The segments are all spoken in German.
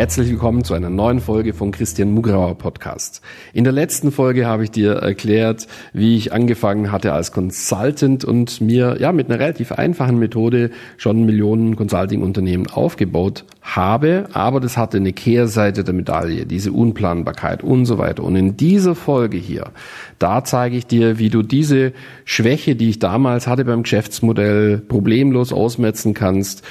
Herzlich willkommen zu einer neuen Folge von Christian Mugrauer Podcast. In der letzten Folge habe ich dir erklärt, wie ich angefangen hatte als Consultant und mir ja mit einer relativ einfachen Methode schon Millionen Consulting-Unternehmen aufgebaut habe, aber das hatte eine Kehrseite der Medaille, diese Unplanbarkeit und so weiter. Und in dieser Folge hier, da zeige ich dir, wie du diese Schwäche, die ich damals hatte beim Geschäftsmodell, problemlos ausmetzen kannst,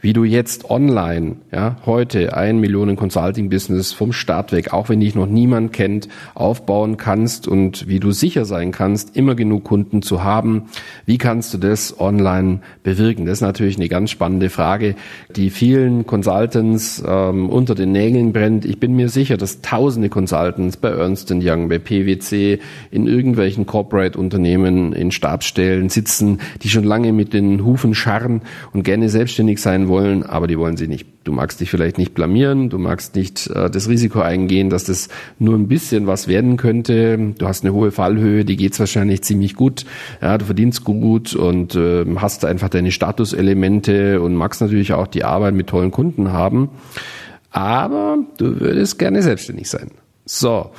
wie du jetzt online, ja, heute ein Millionen Consulting Business vom Start weg, auch wenn dich noch niemand kennt, aufbauen kannst und wie du sicher sein kannst, immer genug Kunden zu haben. Wie kannst du das online bewirken? Das ist natürlich eine ganz spannende Frage, die vielen Consultants ähm, unter den Nägeln brennt. Ich bin mir sicher, dass tausende Consultants bei Ernst Young, bei PwC, in irgendwelchen Corporate-Unternehmen, in Stabsstellen sitzen, die schon lange mit den Hufen scharren und gerne selbstständig sein sein wollen, aber die wollen sie nicht. Du magst dich vielleicht nicht blamieren, du magst nicht äh, das Risiko eingehen, dass das nur ein bisschen was werden könnte. Du hast eine hohe Fallhöhe, die geht's wahrscheinlich ziemlich gut. Ja, du verdienst gut und äh, hast einfach deine Statuselemente und magst natürlich auch die Arbeit mit tollen Kunden haben. Aber du würdest gerne selbstständig sein. So.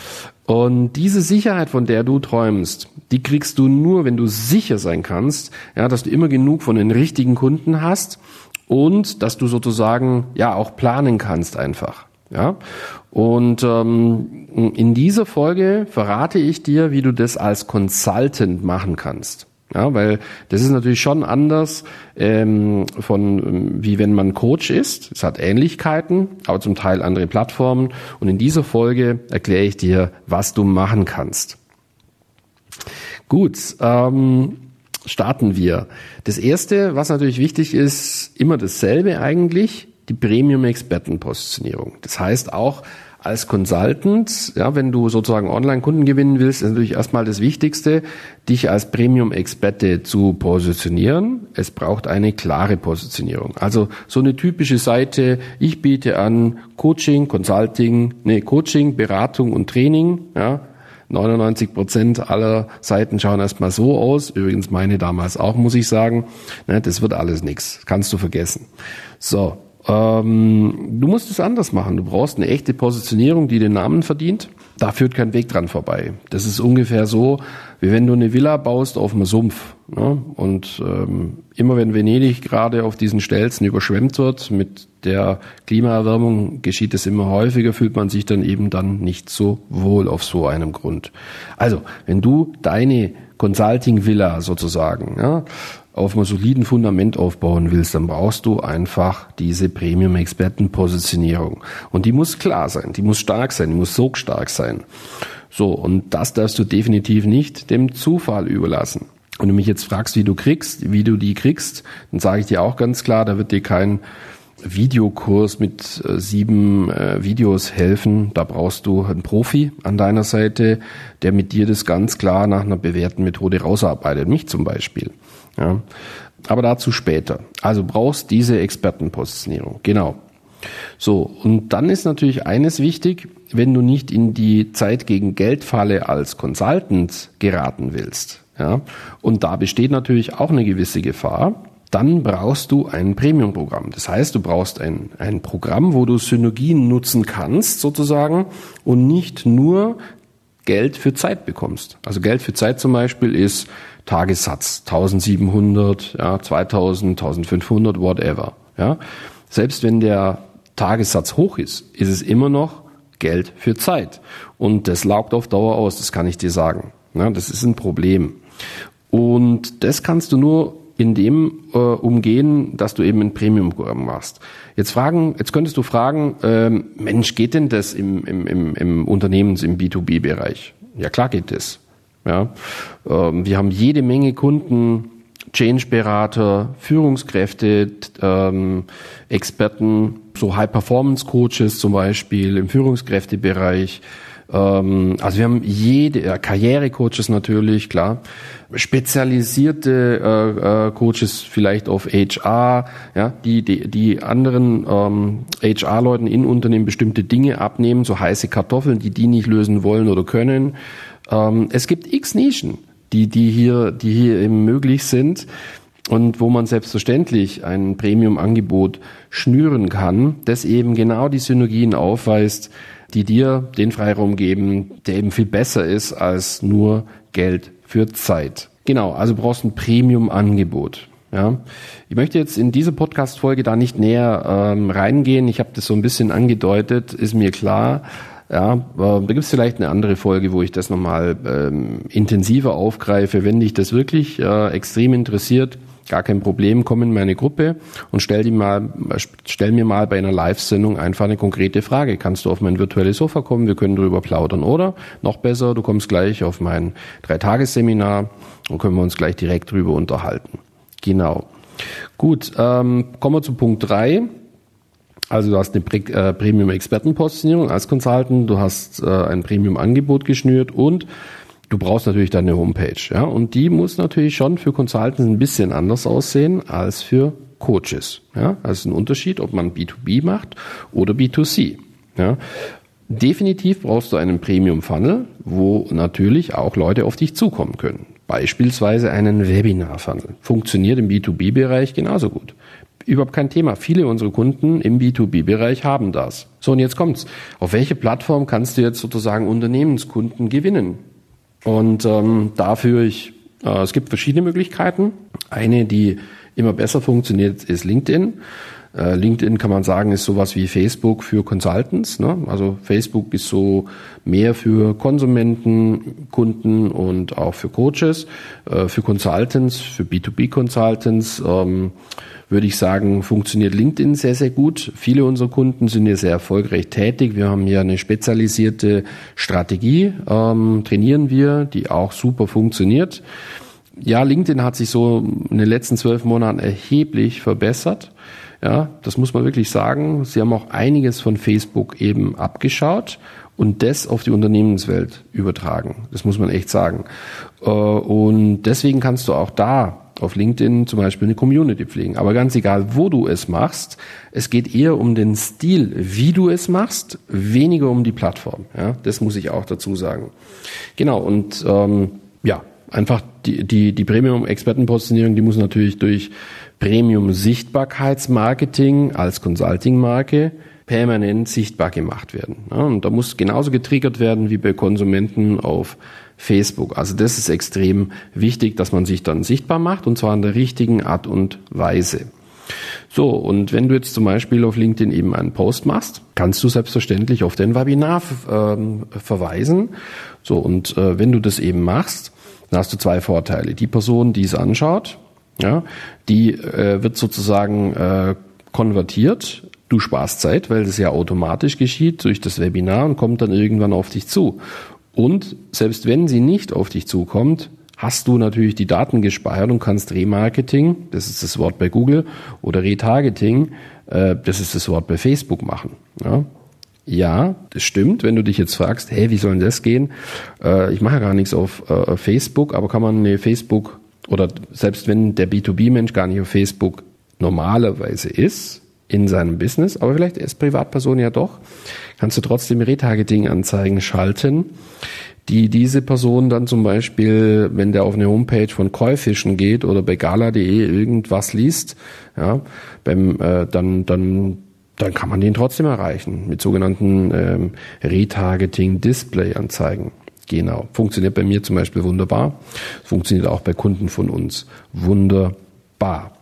Und diese Sicherheit, von der du träumst, die kriegst du nur, wenn du sicher sein kannst, ja, dass du immer genug von den richtigen Kunden hast und dass du sozusagen ja auch planen kannst einfach. Ja, und ähm, in dieser Folge verrate ich dir, wie du das als Consultant machen kannst. Ja, weil das ist natürlich schon anders ähm, von wie wenn man Coach ist. Es hat Ähnlichkeiten, aber zum Teil andere Plattformen. Und in dieser Folge erkläre ich dir, was du machen kannst. Gut, ähm, starten wir. Das erste, was natürlich wichtig ist, immer dasselbe eigentlich, die Premium-Experten-Positionierung. Das heißt auch, als Consultant, ja, wenn du sozusagen Online-Kunden gewinnen willst, ist natürlich erstmal das Wichtigste, dich als Premium-Experte zu positionieren. Es braucht eine klare Positionierung. Also so eine typische Seite, ich biete an Coaching, Consulting, nee, Coaching, Beratung und Training, ja, 99 Prozent aller Seiten schauen erstmal so aus. Übrigens meine damals auch, muss ich sagen. Ne, das wird alles nichts. Kannst du vergessen. So. Ähm, du musst es anders machen. Du brauchst eine echte Positionierung, die den Namen verdient. Da führt kein Weg dran vorbei. Das ist ungefähr so, wie wenn du eine Villa baust auf einem Sumpf. Ne? Und ähm, immer wenn Venedig gerade auf diesen Stelzen überschwemmt wird, mit der Klimaerwärmung geschieht es immer häufiger, fühlt man sich dann eben dann nicht so wohl auf so einem Grund. Also, wenn du deine Consulting-Villa sozusagen ja, auf einem soliden Fundament aufbauen willst, dann brauchst du einfach diese Premium-Experten-Positionierung. Und die muss klar sein, die muss stark sein, die muss so stark sein. So, und das darfst du definitiv nicht dem Zufall überlassen. Wenn du mich jetzt fragst, wie du kriegst, wie du die kriegst, dann sage ich dir auch ganz klar, da wird dir kein Videokurs mit äh, sieben äh, Videos helfen. Da brauchst du einen Profi an deiner Seite, der mit dir das ganz klar nach einer bewährten Methode rausarbeitet. Mich zum Beispiel. Ja. Aber dazu später. Also brauchst diese Expertenpositionierung. Genau. So, und dann ist natürlich eines wichtig, wenn du nicht in die Zeit gegen Geldfalle als Consultant geraten willst. Ja, und da besteht natürlich auch eine gewisse Gefahr. Dann brauchst du ein Premium-Programm. Das heißt, du brauchst ein, ein Programm, wo du Synergien nutzen kannst, sozusagen, und nicht nur Geld für Zeit bekommst. Also Geld für Zeit zum Beispiel ist Tagessatz 1700, ja, 2000, 1500, whatever. Ja. Selbst wenn der Tagessatz hoch ist, ist es immer noch Geld für Zeit. Und das laugt auf Dauer aus, das kann ich dir sagen. Ja, das ist ein Problem. Und das kannst du nur in dem äh, umgehen, dass du eben ein Premium-Programm machst. Jetzt fragen, jetzt könntest du fragen, ähm, Mensch, geht denn das im, im, im, im Unternehmens, im B2B-Bereich? Ja, klar geht das. Ja, ähm, wir haben jede Menge Kunden, Change-Berater, Führungskräfte, ähm, Experten, so High-Performance-Coaches zum Beispiel im Führungskräftebereich, Ähm, also wir haben jede, äh, Karrierecoaches natürlich, klar, spezialisierte äh, äh, Coaches vielleicht auf HR, ja, die die, die anderen ähm, HR-Leuten in Unternehmen bestimmte Dinge abnehmen, so heiße Kartoffeln, die die nicht lösen wollen oder können. Ähm, es gibt x Nischen, die die hier die hier eben möglich sind und wo man selbstverständlich ein Premium-Angebot schnüren kann, das eben genau die Synergien aufweist, die dir den Freiraum geben, der eben viel besser ist als nur Geld für Zeit. Genau, also brauchst ein Premium-Angebot. Ja, ich möchte jetzt in diese Podcast-Folge da nicht näher ähm, reingehen. Ich habe das so ein bisschen angedeutet, ist mir klar. Ja, da gibt es vielleicht eine andere Folge, wo ich das nochmal ähm, intensiver aufgreife. Wenn dich das wirklich äh, extrem interessiert, gar kein Problem, komm in meine Gruppe und stell, die mal, stell mir mal bei einer Live-Sendung einfach eine konkrete Frage. Kannst du auf mein virtuelles Sofa kommen? Wir können darüber plaudern. Oder noch besser, du kommst gleich auf mein Dreitagesseminar und können wir uns gleich direkt drüber unterhalten. Genau. Gut, ähm, kommen wir zu Punkt drei. Also du hast eine äh, Premium-Expertenpositionierung als Consultant, du hast äh, ein Premium-Angebot geschnürt und Du brauchst natürlich deine Homepage, ja, und die muss natürlich schon für Consultants ein bisschen anders aussehen als für Coaches, ja. Ist ein Unterschied, ob man B2B macht oder B2C, ja. Definitiv brauchst du einen Premium Funnel, wo natürlich auch Leute auf dich zukommen können. Beispielsweise einen Webinar Funnel. Funktioniert im B2B-Bereich genauso gut. Überhaupt kein Thema. Viele unserer Kunden im B2B-Bereich haben das. So, und jetzt kommt's. Auf welche Plattform kannst du jetzt sozusagen Unternehmenskunden gewinnen? Und ähm, dafür ich, äh, es gibt verschiedene Möglichkeiten. Eine, die immer besser funktioniert, ist LinkedIn. Äh, LinkedIn kann man sagen, ist sowas wie Facebook für Consultants. Ne? Also Facebook ist so mehr für Konsumenten, Kunden und auch für Coaches, äh, für Consultants, für B2B Consultants. Ähm, würde ich sagen, funktioniert LinkedIn sehr, sehr gut. Viele unserer Kunden sind hier sehr erfolgreich tätig. Wir haben hier eine spezialisierte Strategie, ähm, trainieren wir, die auch super funktioniert. Ja, LinkedIn hat sich so in den letzten zwölf Monaten erheblich verbessert. Ja, das muss man wirklich sagen. Sie haben auch einiges von Facebook eben abgeschaut und das auf die Unternehmenswelt übertragen. Das muss man echt sagen. Äh, und deswegen kannst du auch da auf LinkedIn zum Beispiel eine Community pflegen. Aber ganz egal, wo du es machst, es geht eher um den Stil, wie du es machst, weniger um die Plattform. Ja, das muss ich auch dazu sagen. Genau, und ähm, ja, einfach die, die, die Premium-Expertenpositionierung, die muss natürlich durch Premium-Sichtbarkeitsmarketing als Consulting-Marke permanent sichtbar gemacht werden. Und da muss genauso getriggert werden wie bei Konsumenten auf Facebook. Also das ist extrem wichtig, dass man sich dann sichtbar macht und zwar in der richtigen Art und Weise. So, und wenn du jetzt zum Beispiel auf LinkedIn eben einen Post machst, kannst du selbstverständlich auf dein Webinar äh, verweisen. So, und äh, wenn du das eben machst, dann hast du zwei Vorteile. Die Person, die es anschaut, ja, die äh, wird sozusagen äh, konvertiert. Du sparst Zeit, weil das ja automatisch geschieht durch das Webinar und kommt dann irgendwann auf dich zu. Und selbst wenn sie nicht auf dich zukommt, hast du natürlich die Daten gespeichert und kannst Remarketing, das ist das Wort bei Google, oder Retargeting, äh, das ist das Wort bei Facebook machen. Ja? ja, das stimmt, wenn du dich jetzt fragst, hey, wie soll denn das gehen? Äh, ich mache gar nichts auf äh, Facebook, aber kann man eine Facebook oder selbst wenn der B2B-Mensch gar nicht auf Facebook normalerweise ist, in seinem Business, aber vielleicht als Privatperson ja doch, kannst du trotzdem Retargeting-Anzeigen schalten, die diese Person dann zum Beispiel, wenn der auf eine Homepage von Käufischen geht oder bei gala.de irgendwas liest, ja, beim, äh, dann, dann, dann kann man den trotzdem erreichen mit sogenannten ähm, Retargeting-Display-Anzeigen. Genau. Funktioniert bei mir zum Beispiel wunderbar. Funktioniert auch bei Kunden von uns wunderbar.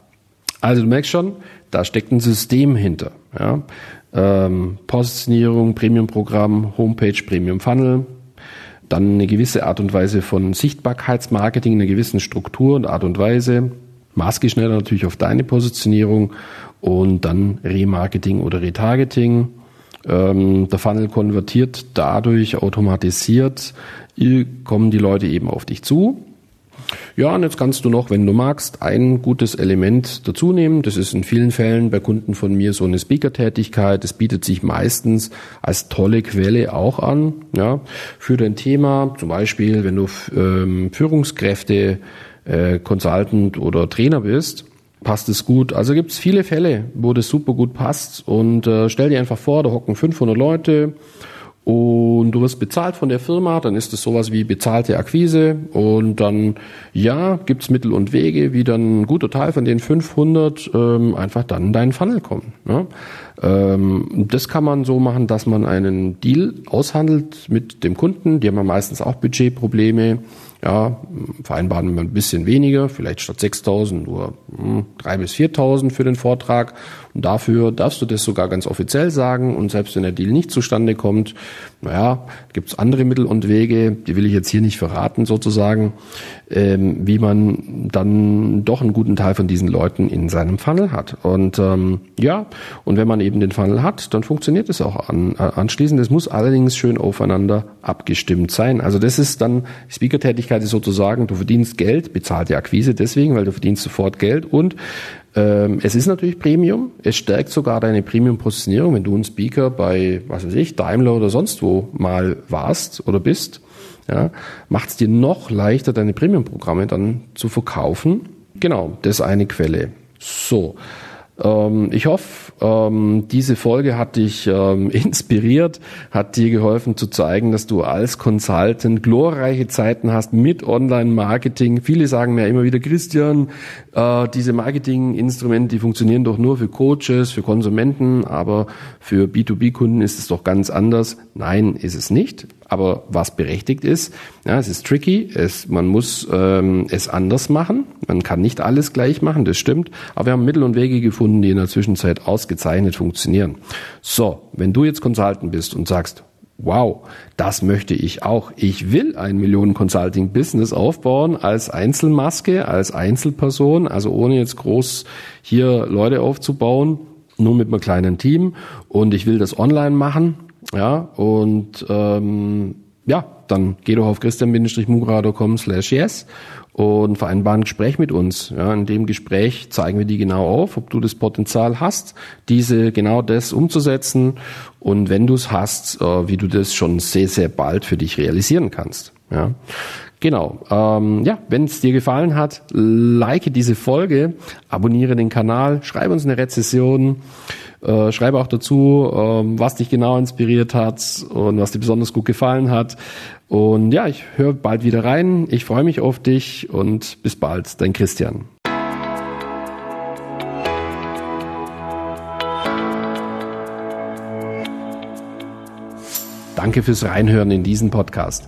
Also du merkst schon, da steckt ein System hinter. Ja? Ähm, Positionierung, Premium-Programm, Homepage, Premium-Funnel, dann eine gewisse Art und Weise von Sichtbarkeitsmarketing, eine gewisse Struktur und Art und Weise, maßgeschneidert natürlich auf deine Positionierung und dann Remarketing oder Retargeting. Ähm, der Funnel konvertiert dadurch automatisiert, kommen die Leute eben auf dich zu Ja, und jetzt kannst du noch, wenn du magst, ein gutes Element dazu nehmen. Das ist in vielen Fällen bei Kunden von mir so eine Speaker-Tätigkeit. Das bietet sich meistens als tolle Quelle auch an, ja, für dein Thema. Zum Beispiel, wenn du ähm, Führungskräfte, äh, Consultant oder Trainer bist, passt es gut. Also gibt es viele Fälle, wo das super gut passt und äh, stell dir einfach vor, da hocken 500 Leute und du wirst bezahlt von der Firma, dann ist es sowas wie bezahlte Akquise und dann, ja, gibt's Mittel und Wege, wie dann ein guter Teil von den 500 ähm, einfach dann in deinen Funnel kommen. Ne? Ähm, das kann man so machen, dass man einen Deal aushandelt mit dem Kunden, die haben ja meistens auch Budgetprobleme ja, vereinbaren wir ein bisschen weniger, vielleicht statt 6.000 nur hm, 3.000 bis 4.000 für den Vortrag. Und dafür darfst du das sogar ganz offiziell sagen. Und selbst wenn der Deal nicht zustande kommt, naja, gibt's andere Mittel und Wege, die will ich jetzt hier nicht verraten sozusagen, ähm, wie man dann doch einen guten Teil von diesen Leuten in seinem Funnel hat. Und ähm, ja, und wenn man eben den Funnel hat, dann funktioniert es auch an, äh, anschließend. Es muss allerdings schön aufeinander abgestimmt sein. Also das ist dann, Speaker-Tätigkeit ist sozusagen, du verdienst Geld, bezahlte Akquise deswegen, weil du verdienst sofort Geld und es ist natürlich Premium. Es stärkt sogar deine Premium-Positionierung, wenn du ein Speaker bei, was weiß ich, Daimler oder sonst wo mal warst oder bist. Ja, macht es dir noch leichter, deine Premium-Programme dann zu verkaufen. Genau, das ist eine Quelle. So, ähm, ich hoffe, ähm, diese Folge hat dich ähm, inspiriert, hat dir geholfen zu zeigen, dass du als Consultant glorreiche Zeiten hast mit Online-Marketing. Viele sagen mir immer wieder, Christian, äh, diese Marketing-Instrumente, die funktionieren doch nur für Coaches, für Konsumenten, aber für B2B-Kunden ist es doch ganz anders. Nein, ist es nicht aber was berechtigt ist. Ja, es ist tricky, es, man muss ähm, es anders machen. Man kann nicht alles gleich machen, das stimmt. Aber wir haben Mittel und Wege gefunden, die in der Zwischenzeit ausgezeichnet funktionieren. So, wenn du jetzt Consultant bist und sagst, wow, das möchte ich auch. Ich will ein Millionen Consulting Business aufbauen als Einzelmaske, als Einzelperson, also ohne jetzt groß hier Leute aufzubauen, nur mit einem kleinen Team und ich will das online machen ja, und ähm, ja, dann geh doch auf christian-mugra.com slash yes und vereinbaren ein Gespräch mit uns. Ja, in dem Gespräch zeigen wir dir genau auf, ob du das Potenzial hast, diese genau das umzusetzen und wenn du es hast, äh, wie du das schon sehr, sehr bald für dich realisieren kannst. Ja. Genau. Ähm, ja, wenn es dir gefallen hat, like diese Folge, abonniere den Kanal, schreibe uns eine Rezession. Äh, schreibe auch dazu, ähm, was dich genau inspiriert hat und was dir besonders gut gefallen hat. Und ja, ich höre bald wieder rein. Ich freue mich auf dich und bis bald, dein Christian. Danke fürs Reinhören in diesen Podcast.